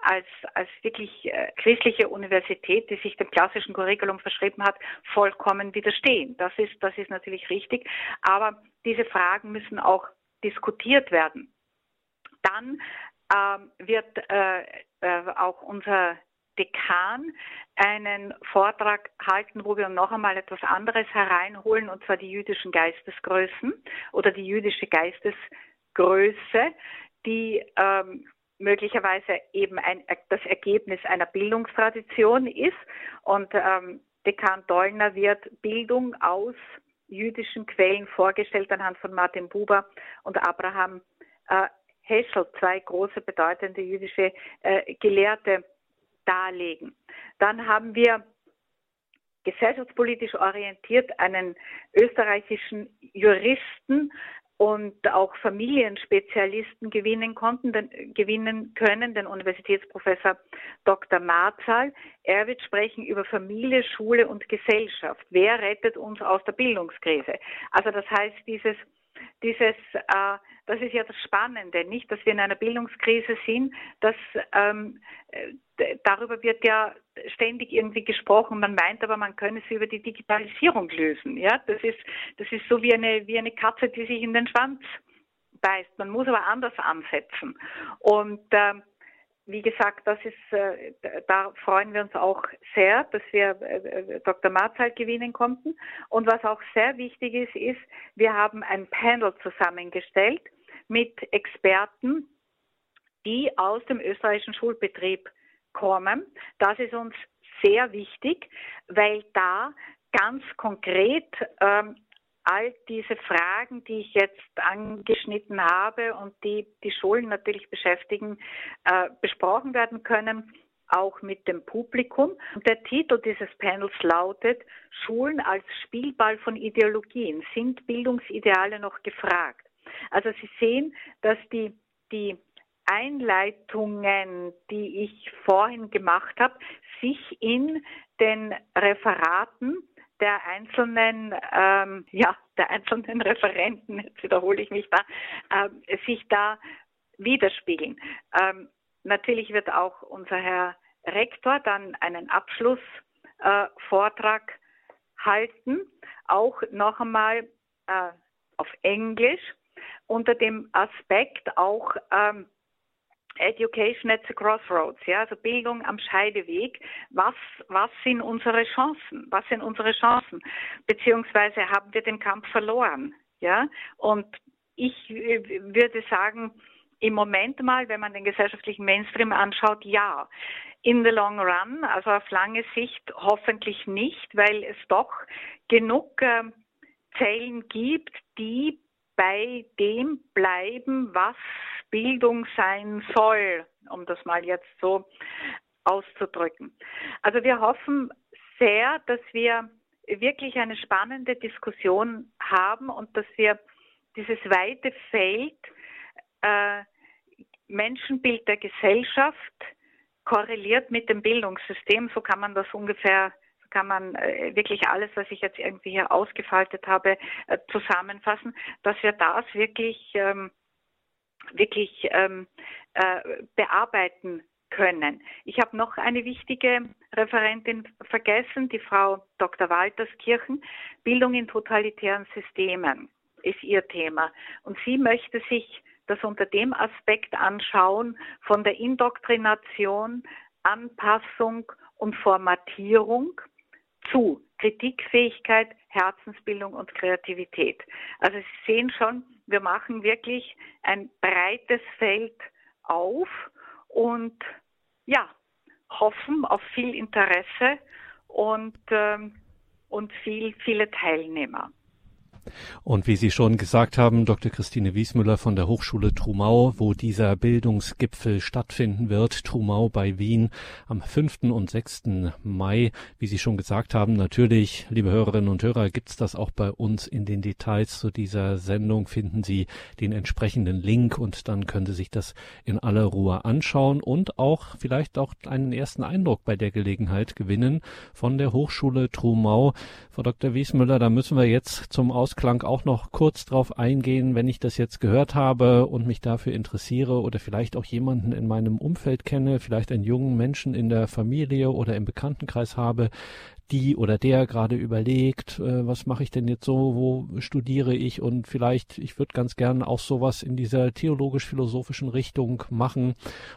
S2: als, als wirklich äh, christliche Universität, die sich dem klassischen Curriculum verschrieben hat, vollkommen widerstehen. Das ist, das ist natürlich richtig. Aber diese Fragen müssen auch diskutiert werden. Dann ähm, wird äh, äh, auch unser Dekan einen Vortrag halten, wo wir noch einmal etwas anderes hereinholen, und zwar die jüdischen Geistesgrößen oder die jüdische Geistesgröße, die ähm, möglicherweise eben ein, das Ergebnis einer Bildungstradition ist. Und ähm, Dekan Dollner wird Bildung aus jüdischen Quellen vorgestellt anhand von Martin Buber und Abraham äh, Heschel, zwei große bedeutende jüdische äh, Gelehrte darlegen. Dann haben wir gesellschaftspolitisch orientiert einen österreichischen Juristen und auch Familienspezialisten gewinnen konnten, denn, gewinnen können, den Universitätsprofessor Dr. Marzal. Er wird sprechen über Familie, Schule und Gesellschaft. Wer rettet uns aus der Bildungskrise? Also das heißt, dieses dieses, äh, das ist ja das Spannende, nicht, dass wir in einer Bildungskrise sind, dass ähm, äh, darüber wird ja ständig irgendwie gesprochen. Man meint aber, man könne es über die Digitalisierung lösen. Ja, das ist, das ist so wie eine, wie eine Katze, die sich in den Schwanz beißt. Man muss aber anders ansetzen. Und ähm, wie gesagt, das ist, äh, da freuen wir uns auch sehr, dass wir äh, Dr. Marzal gewinnen konnten. Und was auch sehr wichtig ist, ist, wir haben ein Panel zusammengestellt mit Experten, die aus dem österreichischen Schulbetrieb kommen. Das ist uns sehr wichtig, weil da ganz konkret ähm, all diese Fragen, die ich jetzt angeschnitten habe und die die Schulen natürlich beschäftigen, äh, besprochen werden können, auch mit dem Publikum. Der Titel dieses Panels lautet Schulen als Spielball von Ideologien. Sind Bildungsideale noch gefragt? Also Sie sehen, dass die, die Einleitungen, die ich vorhin gemacht habe, sich in den Referaten der einzelnen, ähm, ja, der einzelnen Referenten, jetzt wiederhole ich mich da, äh, sich da widerspiegeln. Ähm, natürlich wird auch unser Herr Rektor dann einen Abschlussvortrag äh, halten, auch noch einmal äh, auf Englisch unter dem Aspekt auch ähm, Education at the Crossroads, ja, also Bildung am Scheideweg. Was, was sind unsere Chancen? Was sind unsere Chancen? Beziehungsweise haben wir den Kampf verloren, ja? Und ich würde sagen, im Moment mal, wenn man den gesellschaftlichen Mainstream anschaut, ja. In the long run, also auf lange Sicht hoffentlich nicht, weil es doch genug äh, Zellen gibt, die bei dem bleiben, was Bildung sein soll, um das mal jetzt so auszudrücken. Also wir hoffen sehr, dass wir wirklich eine spannende Diskussion haben und dass wir dieses weite Feld äh, Menschenbild der Gesellschaft korreliert mit dem Bildungssystem, so kann man das ungefähr kann man äh, wirklich alles, was ich jetzt irgendwie hier ausgefaltet habe, äh, zusammenfassen, dass wir das wirklich ähm, wirklich ähm, äh, bearbeiten können. Ich habe noch eine wichtige Referentin vergessen, die Frau Dr. Walterskirchen. Bildung in totalitären Systemen ist ihr Thema. Und sie möchte sich das unter dem Aspekt anschauen von der Indoktrination, Anpassung und Formatierung zu Kritikfähigkeit, Herzensbildung und Kreativität. Also Sie sehen schon, wir machen wirklich ein breites Feld auf und ja, hoffen auf viel Interesse und, ähm, und viel, viele Teilnehmer.
S1: Und wie Sie schon gesagt haben, Dr. Christine Wiesmüller von der Hochschule Trumau, wo dieser Bildungsgipfel stattfinden wird, Trumau bei Wien am 5. und 6. Mai. Wie Sie schon gesagt haben, natürlich, liebe Hörerinnen und Hörer, gibt's das auch bei uns in den Details zu dieser Sendung, finden Sie den entsprechenden Link und dann können Sie sich das in aller Ruhe anschauen und auch vielleicht auch einen ersten Eindruck bei der Gelegenheit gewinnen von der Hochschule Trumau. Frau Dr. Wiesmüller, da müssen wir jetzt zum Ausgang Ausklang auch noch kurz drauf eingehen, wenn ich das jetzt gehört habe und mich dafür interessiere oder vielleicht auch jemanden in meinem Umfeld kenne, vielleicht einen jungen Menschen in der Familie oder im Bekanntenkreis habe, die oder der gerade überlegt, äh, was mache ich denn jetzt so, wo studiere ich und vielleicht, ich würde ganz gern auch sowas in dieser theologisch-philosophischen Richtung machen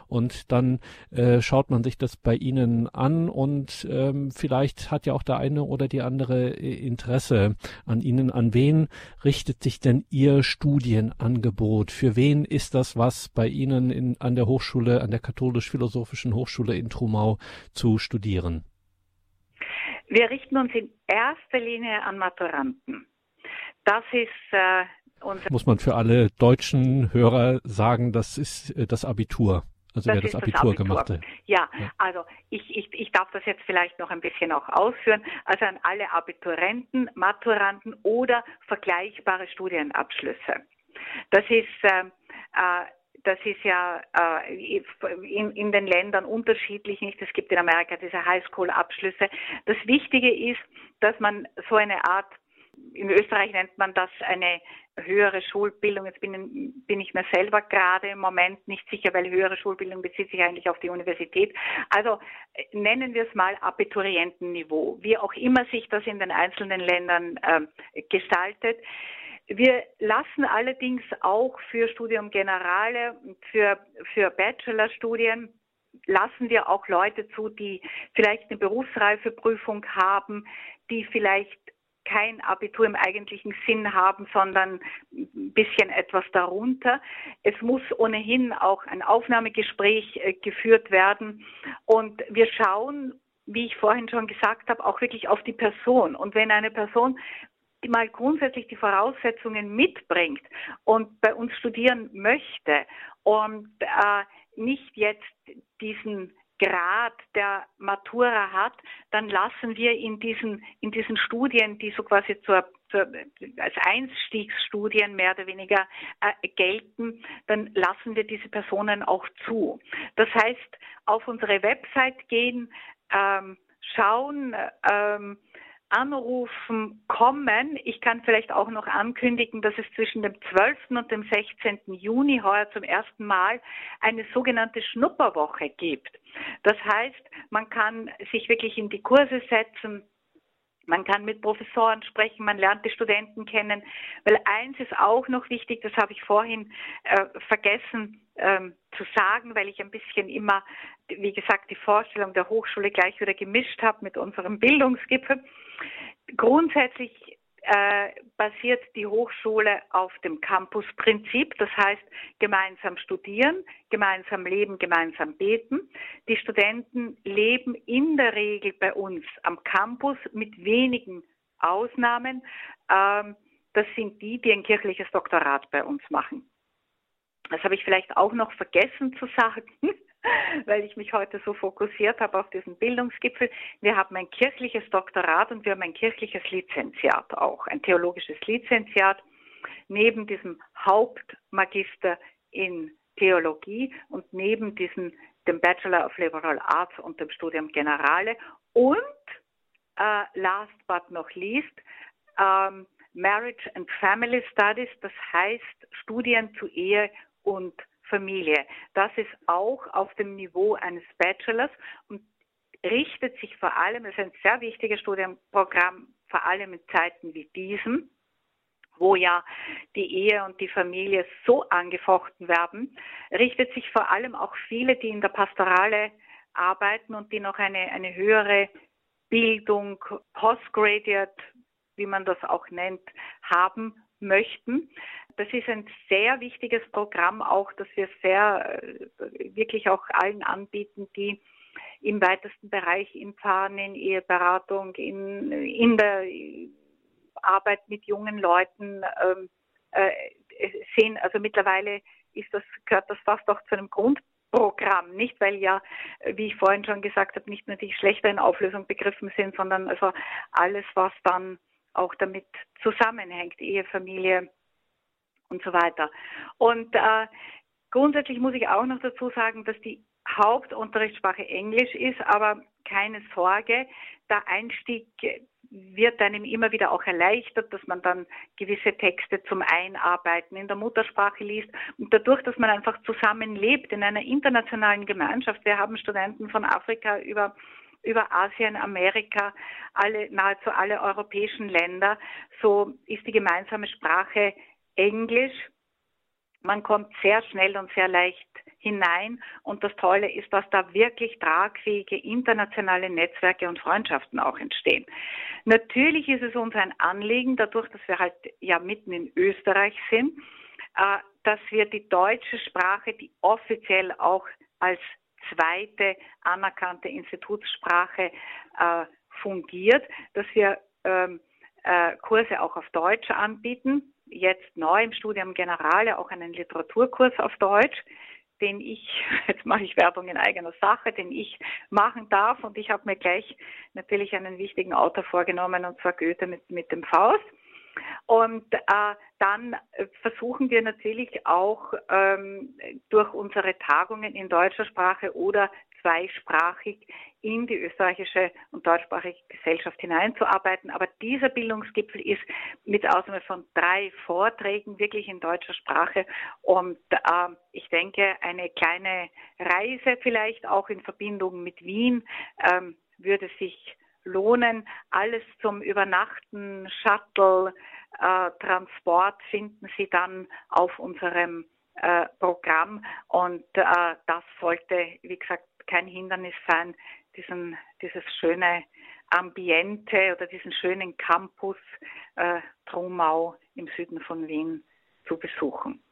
S1: und dann äh, schaut man sich das bei Ihnen an und ähm, vielleicht hat ja auch der eine oder die andere äh, Interesse an Ihnen. An wen richtet sich denn Ihr Studienangebot? Für wen ist das was bei Ihnen in, an der Hochschule, an der katholisch-philosophischen Hochschule in Trumau zu studieren?
S2: Wir richten uns in erster Linie an Maturanten. Das ist äh, unser.
S1: Muss man für alle deutschen Hörer sagen, das ist äh, das Abitur. Also das wer das Abitur, das Abitur, gemacht hat.
S2: Ja, ja, also ich, ich, ich darf das jetzt vielleicht noch ein bisschen auch ausführen. Also an alle Abiturienten, Maturanten oder vergleichbare Studienabschlüsse. Das ist äh, äh das ist ja äh, in, in, den Ländern unterschiedlich nicht. Es gibt in Amerika diese Highschool-Abschlüsse. Das Wichtige ist, dass man so eine Art, in Österreich nennt man das eine höhere Schulbildung. Jetzt bin, bin ich mir selber gerade im Moment nicht sicher, weil höhere Schulbildung bezieht sich eigentlich auf die Universität. Also nennen wir es mal Abiturientenniveau, wie auch immer sich das in den einzelnen Ländern äh, gestaltet. Wir lassen allerdings auch für Studium Generale für, für Bachelorstudien lassen wir auch Leute zu, die vielleicht eine Berufsreifeprüfung haben, die vielleicht kein Abitur im eigentlichen Sinn haben, sondern ein bisschen etwas darunter. Es muss ohnehin auch ein Aufnahmegespräch äh, geführt werden und wir schauen, wie ich vorhin schon gesagt habe, auch wirklich auf die Person. Und wenn eine Person mal grundsätzlich die Voraussetzungen mitbringt und bei uns studieren möchte und äh, nicht jetzt diesen Grad der Matura hat, dann lassen wir in diesen, in diesen Studien, die so quasi zur, zur, als Einstiegsstudien mehr oder weniger äh, gelten, dann lassen wir diese Personen auch zu. Das heißt, auf unsere Website gehen, ähm, schauen, ähm, anrufen, kommen. Ich kann vielleicht auch noch ankündigen, dass es zwischen dem 12. und dem 16. Juni heuer zum ersten Mal eine sogenannte Schnupperwoche gibt. Das heißt, man kann sich wirklich in die Kurse setzen, man kann mit Professoren sprechen, man lernt die Studenten kennen, weil eins ist auch noch wichtig, das habe ich vorhin äh, vergessen ähm, zu sagen, weil ich ein bisschen immer, wie gesagt, die Vorstellung der Hochschule gleich wieder gemischt habe mit unserem Bildungsgipfel. Grundsätzlich äh, basiert die Hochschule auf dem Campusprinzip, das heißt gemeinsam studieren, gemeinsam leben, gemeinsam beten. Die Studenten leben in der Regel bei uns am Campus mit wenigen Ausnahmen. Ähm, das sind die, die ein kirchliches Doktorat bei uns machen. Das habe ich vielleicht auch noch vergessen zu sagen. weil ich mich heute so fokussiert habe auf diesen Bildungsgipfel. Wir haben ein kirchliches Doktorat und wir haben ein kirchliches Lizenziat auch, ein theologisches Lizenziat neben diesem Hauptmagister in Theologie und neben diesem dem Bachelor of Liberal Arts und dem Studium Generale und äh, last but not least ähm, Marriage and Family Studies, das heißt Studien zu Ehe und Familie. Das ist auch auf dem Niveau eines Bachelors und richtet sich vor allem, das ist ein sehr wichtiges Studienprogramm, vor allem in Zeiten wie diesen, wo ja die Ehe und die Familie so angefochten werden, richtet sich vor allem auch viele, die in der Pastorale arbeiten und die noch eine, eine höhere Bildung, Postgraduate, wie man das auch nennt, haben möchten. Das ist ein sehr wichtiges Programm auch, das wir sehr äh, wirklich auch allen anbieten, die im weitesten Bereich in Pfarren, in Eheberatung, in, in der Arbeit mit jungen Leuten ähm, äh, sehen. Also mittlerweile ist das, gehört das fast auch zu einem Grundprogramm, nicht weil ja, wie ich vorhin schon gesagt habe, nicht nur die schlechteren Auflösungen begriffen sind, sondern also alles, was dann auch damit zusammenhängt, Ehe, Familie und so weiter. Und äh, grundsätzlich muss ich auch noch dazu sagen, dass die Hauptunterrichtssprache Englisch ist, aber keine Sorge, der Einstieg wird einem immer wieder auch erleichtert, dass man dann gewisse Texte zum Einarbeiten in der Muttersprache liest und dadurch, dass man einfach zusammenlebt in einer internationalen Gemeinschaft. Wir haben Studenten von Afrika über über Asien, Amerika, alle, nahezu alle europäischen Länder. So ist die gemeinsame Sprache Englisch. Man kommt sehr schnell und sehr leicht hinein. Und das Tolle ist, dass da wirklich tragfähige internationale Netzwerke und Freundschaften auch entstehen. Natürlich ist es uns ein Anliegen, dadurch, dass wir halt ja mitten in Österreich sind, äh, dass wir die deutsche Sprache, die offiziell auch als zweite anerkannte Institutssprache äh, fungiert, dass wir ähm, äh, Kurse auch auf Deutsch anbieten. Jetzt neu im Studium Generale auch einen Literaturkurs auf Deutsch, den ich, jetzt mache ich Werbung in eigener Sache, den ich machen darf. Und ich habe mir gleich natürlich einen wichtigen Autor vorgenommen, und zwar Goethe mit, mit dem Faust. Und äh, dann versuchen wir natürlich auch ähm, durch unsere Tagungen in deutscher Sprache oder zweisprachig in die österreichische und deutschsprachige Gesellschaft hineinzuarbeiten. Aber dieser Bildungsgipfel ist mit Ausnahme von drei Vorträgen wirklich in deutscher Sprache. Und äh, ich denke, eine kleine Reise vielleicht auch in Verbindung mit Wien ähm, würde sich lohnen. Alles zum Übernachten, Shuttle, äh, Transport finden Sie dann auf unserem äh, Programm. Und äh, das sollte, wie gesagt, kein Hindernis sein, diesen, dieses schöne Ambiente oder diesen schönen Campus äh, Trumau im Süden von Wien zu besuchen.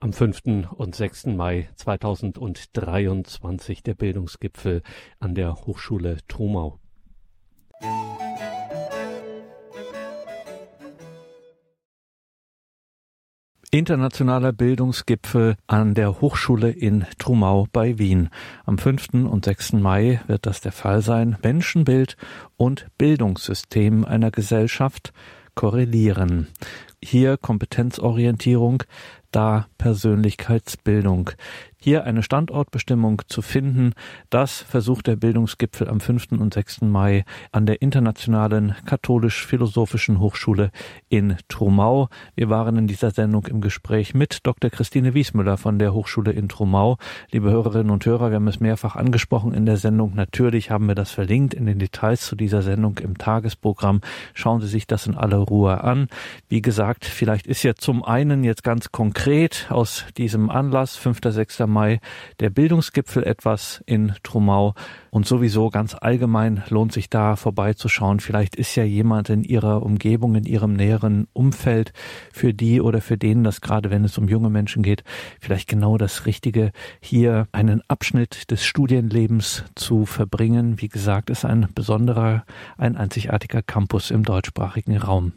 S3: Am 5. und 6. Mai 2023 der Bildungsgipfel an der Hochschule Trumau. Internationaler Bildungsgipfel an der Hochschule in Trumau bei Wien. Am 5. und 6. Mai wird das der Fall sein. Menschenbild und Bildungssystem einer Gesellschaft korrelieren. Hier Kompetenzorientierung, da Persönlichkeitsbildung hier eine Standortbestimmung zu finden. Das versucht der Bildungsgipfel am 5. und 6. Mai an der Internationalen Katholisch-Philosophischen Hochschule in Trumau. Wir waren in dieser Sendung im Gespräch mit Dr. Christine Wiesmüller von der Hochschule in Trumau. Liebe Hörerinnen und Hörer, wir haben es mehrfach angesprochen in der Sendung. Natürlich haben wir das verlinkt in den Details zu dieser Sendung im Tagesprogramm. Schauen Sie sich das in aller Ruhe an. Wie gesagt, vielleicht ist ja zum einen jetzt ganz konkret aus diesem Anlass 5. 6. Mai der Bildungsgipfel etwas in Trumau und sowieso ganz allgemein lohnt sich da vorbeizuschauen. Vielleicht ist ja jemand in ihrer Umgebung, in ihrem näheren Umfeld für die oder für den das gerade, wenn es um junge Menschen geht, vielleicht genau das Richtige, hier einen Abschnitt des Studienlebens zu verbringen. Wie gesagt, ist ein besonderer, ein einzigartiger Campus im deutschsprachigen Raum.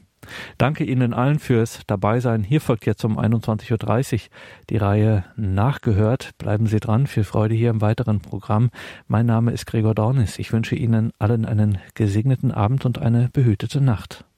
S3: Danke Ihnen allen fürs Dabeisein. Hier folgt jetzt um 21.30 Uhr die Reihe Nachgehört. Bleiben Sie dran. Viel Freude hier im weiteren Programm. Mein Name ist Gregor Dornis. Ich wünsche Ihnen allen einen gesegneten Abend und eine behütete Nacht.